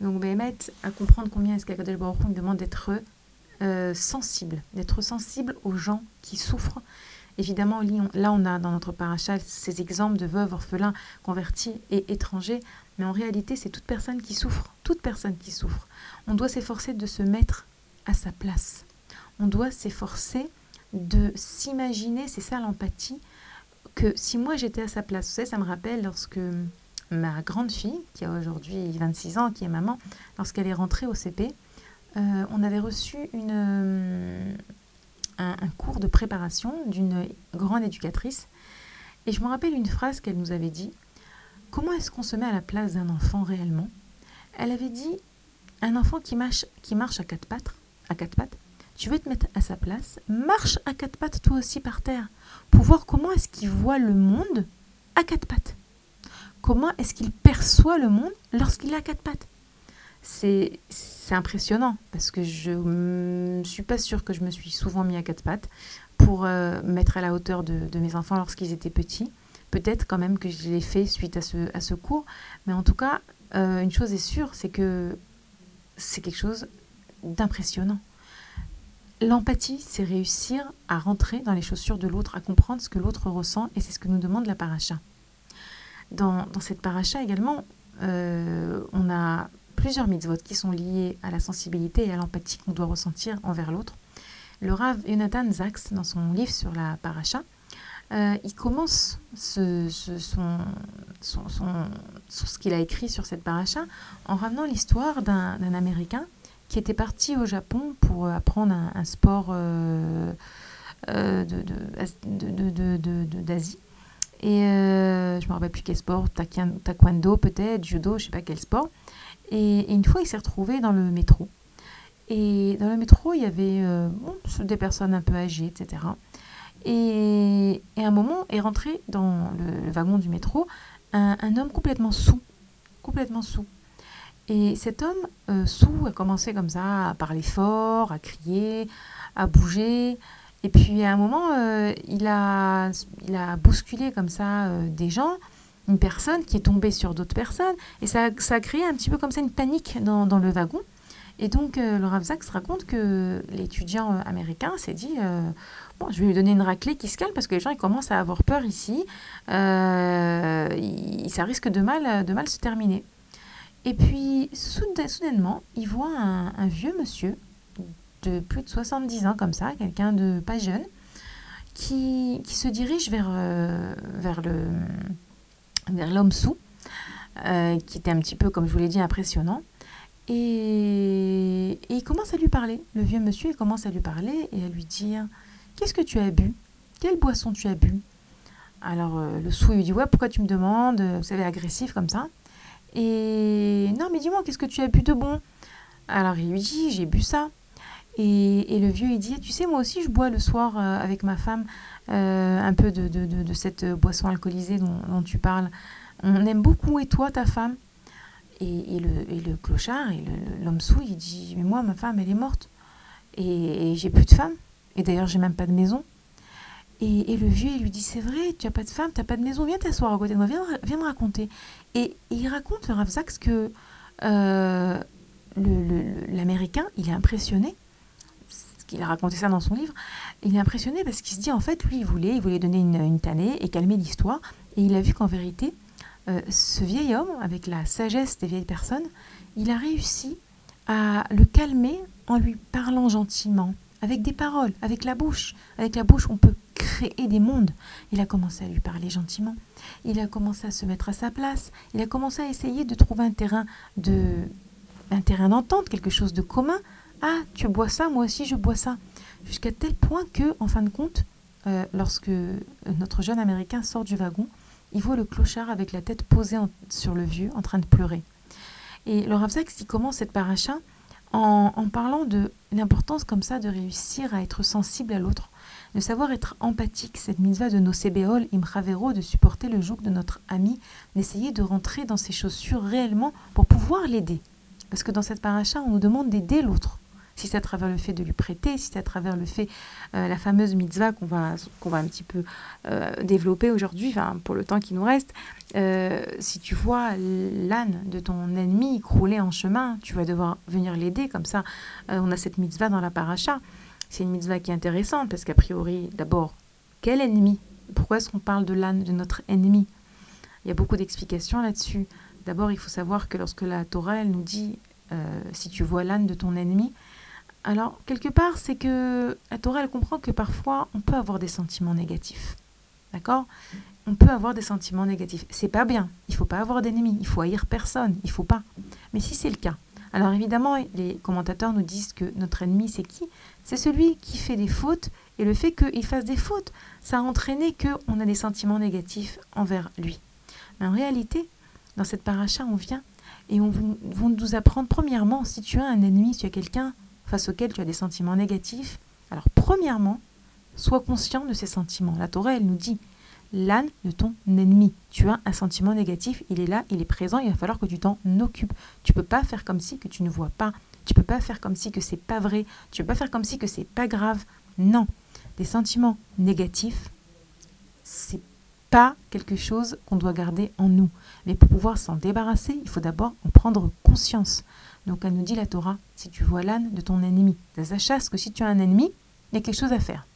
Donc, mettre à comprendre combien est-ce qu'Akadel Baruch demande d'être euh, sensible, d'être sensible aux gens qui souffrent. Évidemment, là, on a dans notre paracha ces exemples de veuves, orphelins, convertis et étrangers, mais en réalité, c'est toute personne qui souffre, toute personne qui souffre. On doit s'efforcer de se mettre à sa place. On doit s'efforcer de s'imaginer, c'est ça l'empathie, que si moi j'étais à sa place, vous savez, ça me rappelle lorsque ma grande fille, qui a aujourd'hui 26 ans, qui est maman, lorsqu'elle est rentrée au CP, euh, on avait reçu euh, un, un, cours de préparation d'une grande éducatrice. Et je me rappelle une phrase qu'elle nous avait dit. Comment est-ce qu'on se met à la place d'un enfant réellement? Elle avait dit, un enfant qui marche, qui marche à quatre pattes, à quatre pattes, tu veux te mettre à sa place, marche à quatre pattes toi aussi par terre, pour voir comment est-ce qu'il voit le monde à quatre pattes. Comment est-ce qu'il perçoit le monde lorsqu'il à quatre pattes c'est impressionnant parce que je ne suis pas sûre que je me suis souvent mis à quatre pattes pour euh, mettre à la hauteur de, mes enfants lorsqu'ils étaient petits. Peut-être quand même que je l'ai fait suite à ce, à ce cours, mais en tout cas, euh, une chose est sûre, c'est que c'est quelque chose d'impressionnant. L'empathie, c'est réussir à rentrer dans les chaussures de l'autre, à comprendre ce que l'autre ressent, et c'est ce que nous demande la paracha. Dans, cette paracha également, euh, on a plusieurs mitzvot qui sont liés à la sensibilité et à l'empathie qu'on doit ressentir envers l'autre. Le Rav Yonatan Zaks, dans son livre sur la paracha, euh, il commence ce, son, son, ce qu'il a écrit sur cette paracha en ramenant l'histoire d'un Américain qui était parti au Japon pour apprendre un, sport euh, euh, d'Asie. Et euh, je me rappelle plus quel sport, taekwondo peut-être, judo, je ne sais pas quel sport. Et, une fois, il s'est retrouvé dans le métro. Et dans le métro, il y avait euh, des personnes un peu âgées, etc. Et, et, à un moment est rentré dans le, le wagon du métro un, un, homme complètement sous. Complètement sous. Et cet homme euh, sous a commencé comme ça à parler fort, à crier, à bouger. Et puis à un moment, euh, il, a, il a bousculé comme ça euh, des gens, une personne qui est tombée sur d'autres personnes. Et ça, ça a créé un petit peu comme ça une panique dans, le wagon. Et donc, euh, le Rav Zaks raconte que l'étudiant euh, américain s'est dit Bon, je vais lui donner une raclée qui se calme parce que les gens ils commencent à avoir peur ici. Ça risque de mal, de mal se terminer. Et puis, soudainement, il voit un, vieux monsieur de plus de 70 ans, comme ça, quelqu'un de pas jeune, qui, qui se dirige vers, vers le vers l'homme sous, qui était un petit peu, comme je vous l'ai dit, impressionnant. Et, et, il commence à lui parler. Le vieux monsieur, il commence à lui parler et à lui dire Qu'est-ce que tu as bu? Quelle boisson tu as bu? Alors euh, le sou, il lui dit Ouais, pourquoi tu me demandes? Vous savez, agressif comme ça. Et non, mais dis-moi, qu'est-ce que tu as bu de bon? Alors il lui dit J'ai bu ça. Et, le vieux, il dit Tu sais, moi aussi, je bois le soir euh, avec ma femme euh, un peu de, de, de, cette boisson alcoolisée dont, tu parles. On aime beaucoup. Et toi, ta femme? Et, et, le, et, le, clochard, et l'homme sous, il dit Mais moi, ma femme, elle est morte. Et, j'ai plus de femme. Et d'ailleurs, j'ai même pas de maison. Et, le vieux, il lui dit C'est vrai, tu as pas de femme, tu n'as pas de maison, viens t'asseoir à côté de moi, viens, viens me raconter. Et, il raconte, le que euh, l'Américain, il est impressionné. Il a raconté ça dans son livre. Il est impressionné parce qu'il se dit En fait, lui, il voulait, il voulait donner une, une tannée et calmer l'histoire. Et il a vu qu'en vérité, euh, ce vieil homme, avec la sagesse des vieilles personnes, il a réussi à le calmer en lui parlant gentiment, avec des paroles, avec la bouche. Avec la bouche, on peut créer des mondes. Il a commencé à lui parler gentiment. Il a commencé à se mettre à sa place. Il a commencé à essayer de trouver un terrain de, un terrain d'entente, quelque chose de commun. Ah, tu bois ça, moi aussi je bois ça. Jusqu'à tel point que, en fin de compte, euh, lorsque notre jeune Américain sort du wagon, il voit le clochard avec la tête posée sur le vieux, en train de pleurer. Et le Rav il commence cette paracha en, parlant de l'importance comme ça de réussir à être sensible à l'autre, de savoir être empathique, cette mitzvah de nos sébéol, imravero, de supporter le joug de notre ami, d'essayer de rentrer dans ses chaussures réellement pour pouvoir l'aider. Parce que dans cette paracha, on nous demande d'aider l'autre si c'est à travers le fait de lui prêter, si c'est à travers le fait, euh, la fameuse mitzvah qu'on va, va un petit peu euh, développer aujourd'hui, pour le temps qui nous reste, euh, si tu vois l'âne de ton ennemi crouler en chemin, tu vas devoir venir l'aider, comme ça, on a cette mitzvah dans la paracha. C'est une mitzvah qui est intéressante, parce qu'a priori, d'abord, quel ennemi? Pourquoi est-ce qu'on parle de l'âne de notre ennemi? Il y a beaucoup d'explications là-dessus. D'abord, il faut savoir que lorsque la Torah, elle nous dit, si tu vois l'âne de ton ennemi, alors, quelque part, c'est que la Torah, elle comprend que parfois, on peut avoir des sentiments négatifs. D'accord? On peut avoir des sentiments négatifs. C'est pas bien. Il faut pas avoir d'ennemis. Il faut haïr personne. Il faut pas. Mais si c'est le cas, alors évidemment, les commentateurs nous disent que notre ennemi, c'est qui? C'est celui qui fait des fautes. Et le fait qu'il fasse des fautes, ça a entraîné qu'on a des sentiments négatifs envers lui. Mais en réalité, dans cette paracha, on vient et on va nous apprendre, premièrement, si tu as un ennemi, si tu as quelqu'un face auquel tu as des sentiments négatifs, alors premièrement, sois conscient de ces sentiments. La Torah, elle nous dit, l'âne de ton ennemi. Tu as un sentiment négatif, il est là, il est présent, il va falloir que tu t'en occupes. Tu peux pas faire comme si que tu ne vois pas. Tu peux pas faire comme si que c'est pas vrai. Tu peux pas faire comme si que c'est pas grave. Non, des sentiments négatifs, c'est pas quelque chose qu'on doit garder en nous. Mais pour pouvoir s'en débarrasser, il faut d'abord en prendre conscience. Donc elle nous dit la Torah, si tu vois l'âne de ton ennemi, chasse que si tu as un ennemi, il y a quelque chose à faire.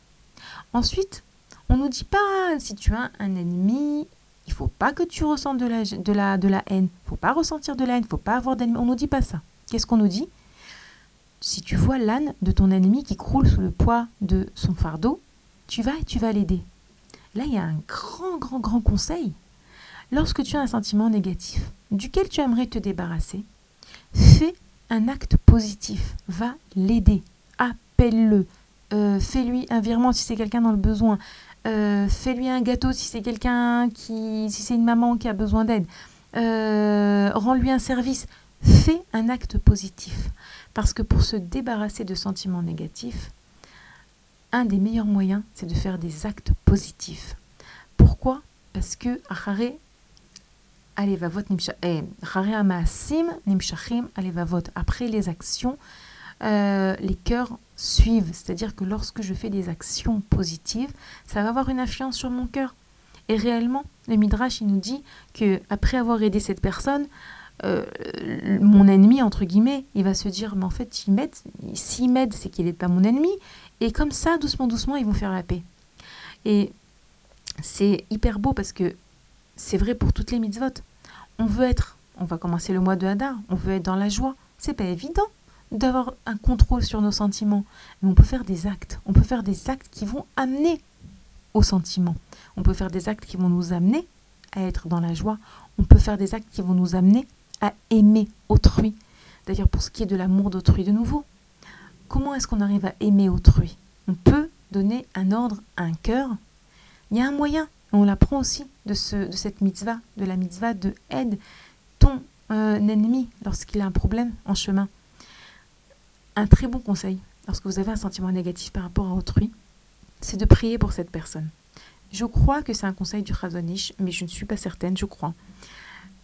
Ensuite, on ne nous dit pas si tu as un ennemi, il faut pas que tu ressentes de la, de la, de la haine. Il faut pas ressentir de la haine, il faut pas avoir d'ennemi. On nous dit pas ça. Qu'est-ce qu'on nous dit? Si tu vois l'âne de ton ennemi qui croule sous le poids de son fardeau, tu vas et tu vas l'aider. Là, il y a un grand, grand, grand conseil. Lorsque tu as un sentiment négatif duquel tu aimerais te débarrasser, fais un acte positif. Va l'aider. Appelle-le. Euh, fais-lui un virement si c'est quelqu'un dans le besoin. Euh, fais-lui un gâteau si c'est quelqu'un qui, si c'est une maman qui a besoin d'aide. Euh, rends-lui un service. Fais un acte positif. Parce que pour se débarrasser de sentiments négatifs, un des meilleurs moyens, c'est de faire des actes positifs. Pourquoi? Parce que après les actions, euh, les cœurs suivent. C'est-à-dire que lorsque je fais des actions positives, ça va avoir une influence sur mon cœur. Et réellement, le Midrash, il nous dit que après avoir aidé cette personne, euh, mon ennemi, entre guillemets, il va se dire, mais en fait, il m'aide. S'il m'aide, c'est qu'il n'est pas mon ennemi. Et comme ça, doucement, doucement, ils vont faire la paix. Et c'est hyper beau parce que c'est vrai pour toutes les mitzvot. On veut être, on va commencer le mois de Hadar, on veut être dans la joie. C'est pas évident d'avoir un contrôle sur nos sentiments. Mais on peut faire des actes. On peut faire des actes qui vont amener au sentiment. On peut faire des actes qui vont nous amener à être dans la joie. On peut faire des actes qui vont nous amener à aimer autrui. D'ailleurs, pour ce qui est de l'amour d'autrui, de nouveau, comment est-ce qu'on arrive à aimer autrui? On peut donner un ordre à un cœur. Il y a un moyen, on l'apprend aussi de, ce, de cette mitzvah, de la mitzvah de aide ton euh, ennemi lorsqu'il a un problème en chemin. Un très bon conseil, lorsque vous avez un sentiment négatif par rapport à autrui, c'est de prier pour cette personne. Je crois que c'est un conseil du Chazonish, mais je ne suis pas certaine, je crois.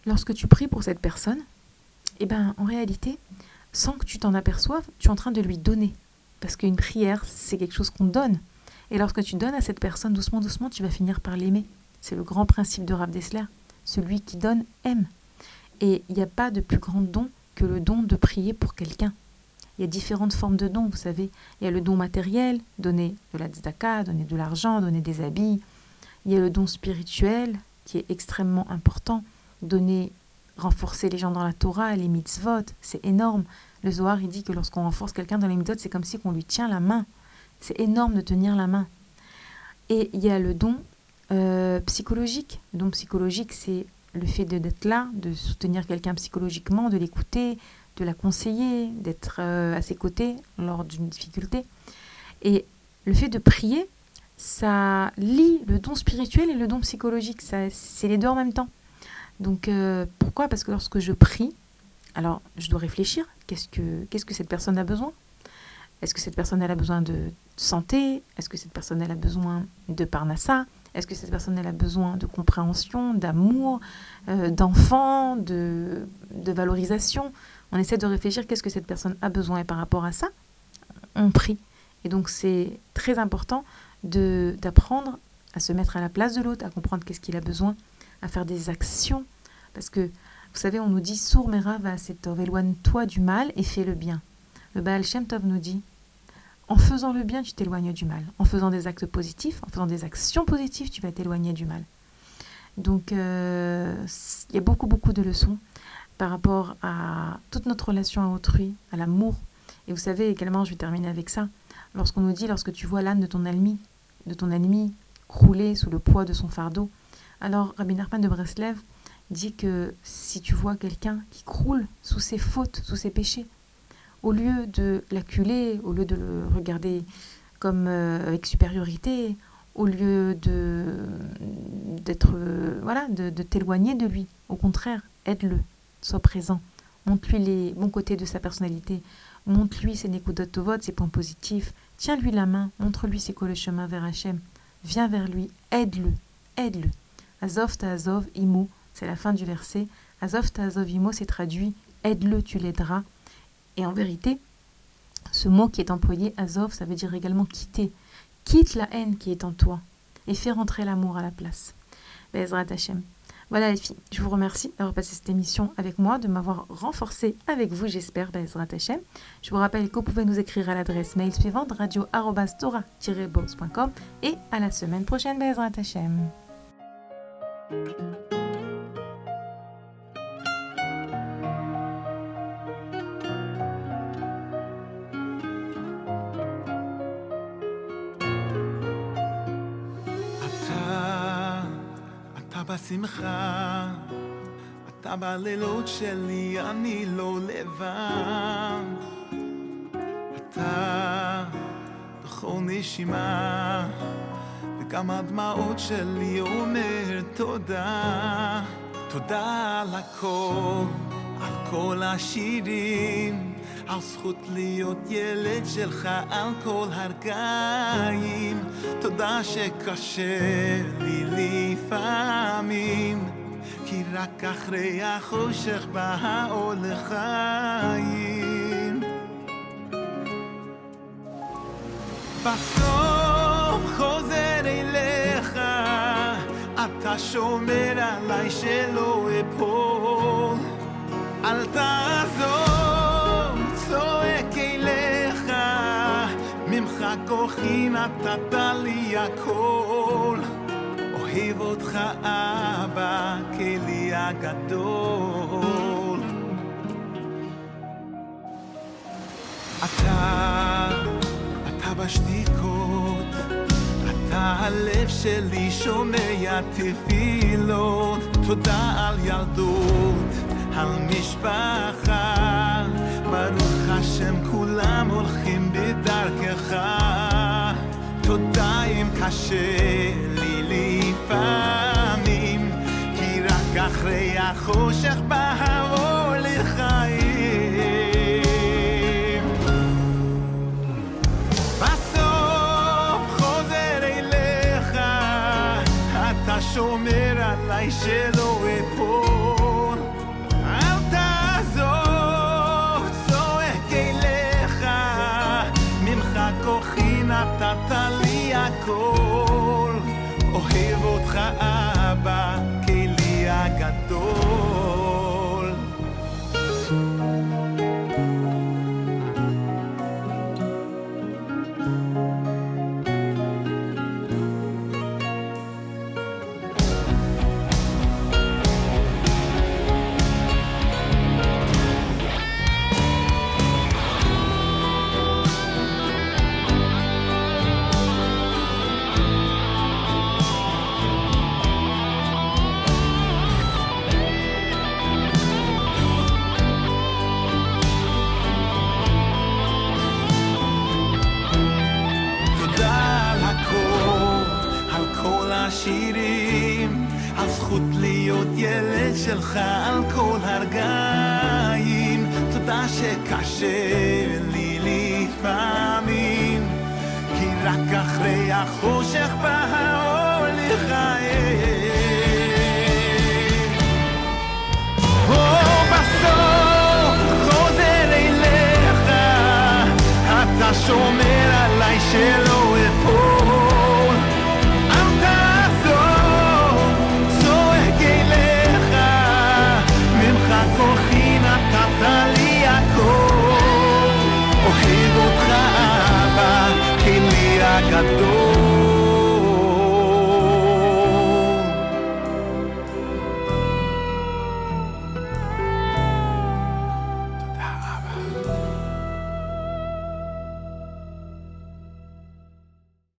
Lorsque tu pries pour cette personne, eh ben, en réalité, sans que tu t'en aperçoives, tu es en train de lui donner. Parce qu'une prière, c'est quelque chose qu'on donne. Et lorsque tu donnes à cette personne doucement, doucement, tu vas finir par l'aimer. C'est le grand principe de Rav. Celui qui donne aime. Et il n'y a pas de plus grand don que le don de prier pour quelqu'un. Il y a différentes formes de dons, vous savez. Il y a le don matériel, donner de la tzedaka, donner de l'argent, donner des habits. Il y a le don spirituel, qui est extrêmement important. Donner, renforcer les gens dans la Torah, les mitzvot, c'est énorme. Le Zohar, il dit que lorsqu'on renforce quelqu'un dans les mitzvot, c'est comme si on lui tient la main. C'est énorme de tenir la main. Et il y a le don euh, psychologique. Le don psychologique, c'est le fait d'être là, de soutenir quelqu'un psychologiquement, de l'écouter, de la conseiller, d'être euh, à ses côtés lors d'une difficulté. Et le fait de prier, ça lie le don spirituel et le don psychologique. C'est les deux en même temps. Donc euh, pourquoi? Parce que lorsque je prie, alors je dois réfléchir, qu'est-ce que, cette personne a besoin? Est-ce que cette personne a besoin de santé? Est-ce que cette personne a besoin de parnassa? Est-ce que cette personne a besoin de compréhension, d'amour, euh, d'enfant, de, de valorisation? On essaie de réfléchir qu'est-ce que cette personne a besoin et par rapport à ça, on prie. Et donc c'est très important d'apprendre à se mettre à la place de l'autre, à comprendre qu'est-ce qu'il a besoin, à faire des actions. Parce que, vous savez, on nous dit Sour mera va éloigne-toi du mal et fais le bien. Le Baal Shem Tov nous dit En faisant le bien, tu t'éloignes du mal. En faisant des actes positifs, en faisant des actions positives, tu vas t'éloigner du mal. Donc, euh, il y a beaucoup, beaucoup de leçons par rapport à toute notre relation à autrui, à l'amour. Et vous savez également, je vais terminer avec ça, lorsqu'on nous dit, lorsque tu vois l'âne de ton ennemi, de ton ennemi crouler sous le poids de son fardeau. Alors Rabbi Nachman de Breslev dit que si tu vois quelqu'un qui croule sous ses fautes, sous ses péchés, au lieu de l'acculer, au lieu de le regarder comme euh, avec supériorité, au lieu de d'être euh, voilà de, t'éloigner de lui, au contraire, aide-le, sois présent, montre-lui les bons côtés de sa personnalité, montre-lui ses vote, ses points positifs, tiens-lui la main, montre-lui c'est quoi le chemin vers Hachem, viens vers lui, aide-le, aide-le. Azov ta Azov imo, c'est la fin du verset. Azov ta Azov imo, c'est traduit aide-le, tu l'aideras. Et en vérité, ce mot qui est employé, Azov, ça veut dire également quitter. Quitte la haine qui est en toi et fais rentrer l'amour à la place. Bezrat Hashem. Voilà les filles, je vous remercie d'avoir passé cette émission avec moi, de m'avoir renforcé avec vous, j'espère, Bezrat Hashem. Je vous rappelle que vous pouvez nous écrire à l'adresse mail suivante radio-tora-box.com et à la semaine prochaine, Bezrat Hashem. בשמחה. אתה בלילות שלי, אני לא לבד. אתה בכל נשימה, וגם הדמעות שלי אומר תודה. תודה על הכל, על כל השירים. על זכות להיות ילד שלך על כל הרגעים. תודה שקשה לי לפעמים כי רק אחרי החושך בא האור לחיים. בסוף חוזר אליך אתה שומר עליי שלא אפול. אל תעזור כוחי נתת לי הכל, אוהב אותך אבא, כלי הגדול. אתה, אתה בשתיקות, אתה הלב שלי שומע תפילות, תודה על ילדות, על משפחה. ברוך השם כולם הולכים בדרכך תודה אם קשה לי לפעמים כי רק אחרי החושך בא לחיים. בסוף חוזר אליך אתה שומר עליי שלא